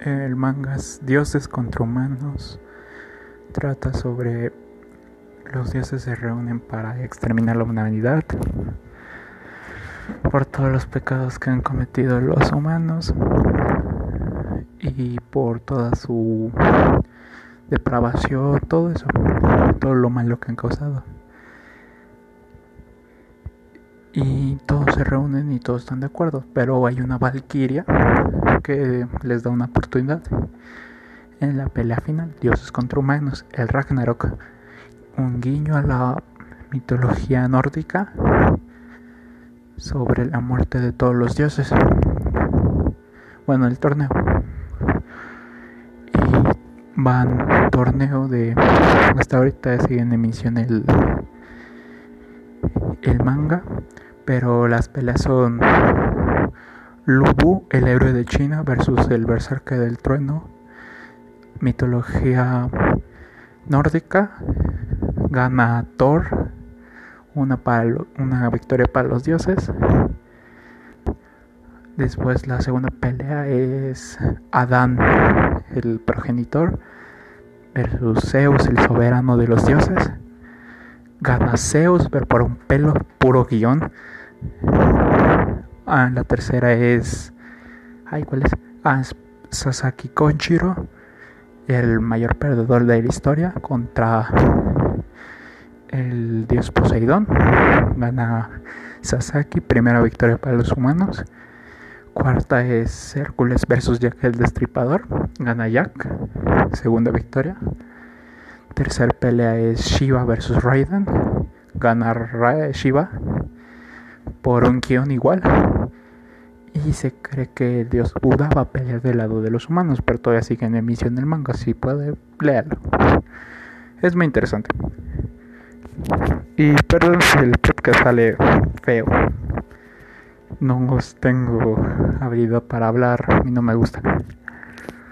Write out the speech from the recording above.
El manga Dioses contra Humanos trata sobre los dioses se reúnen para exterminar la humanidad por todos los pecados que han cometido los humanos y por toda su depravación, todo eso, todo lo malo que han causado. Y todos se reúnen y todos están de acuerdo, pero hay una valquiria que les da una oportunidad en la pelea final, dioses contra humanos, el Ragnarok, un guiño a la mitología nórdica sobre la muerte de todos los dioses. Bueno, el torneo. Y van torneo de hasta ahorita sigue en emisión el el manga, pero las peleas son Lubu, el héroe de China versus el berserker del trueno mitología nórdica, gana Thor, una, una victoria para los dioses. Después la segunda pelea es Adán, el progenitor, versus Zeus, el soberano de los dioses. Gana Zeus, pero por un pelo, puro guion. Ah, la tercera es... Ay, ¿cuál es? Ah, Sasaki Konjiro el mayor perdedor de la historia contra el dios Poseidón. Gana Sasaki, primera victoria para los humanos. Cuarta es Hércules versus Jack el Destripador. Gana Jack, segunda victoria. Tercera pelea es Shiva versus Raiden. Gana Shiva por un guion igual y se cree que el dios Buda va a pelear del lado de los humanos, pero todavía sigue en emisión el manga, si puede leerlo. Es muy interesante. Y perdón si el podcast sale feo. No tengo habilidad para hablar y no me gusta.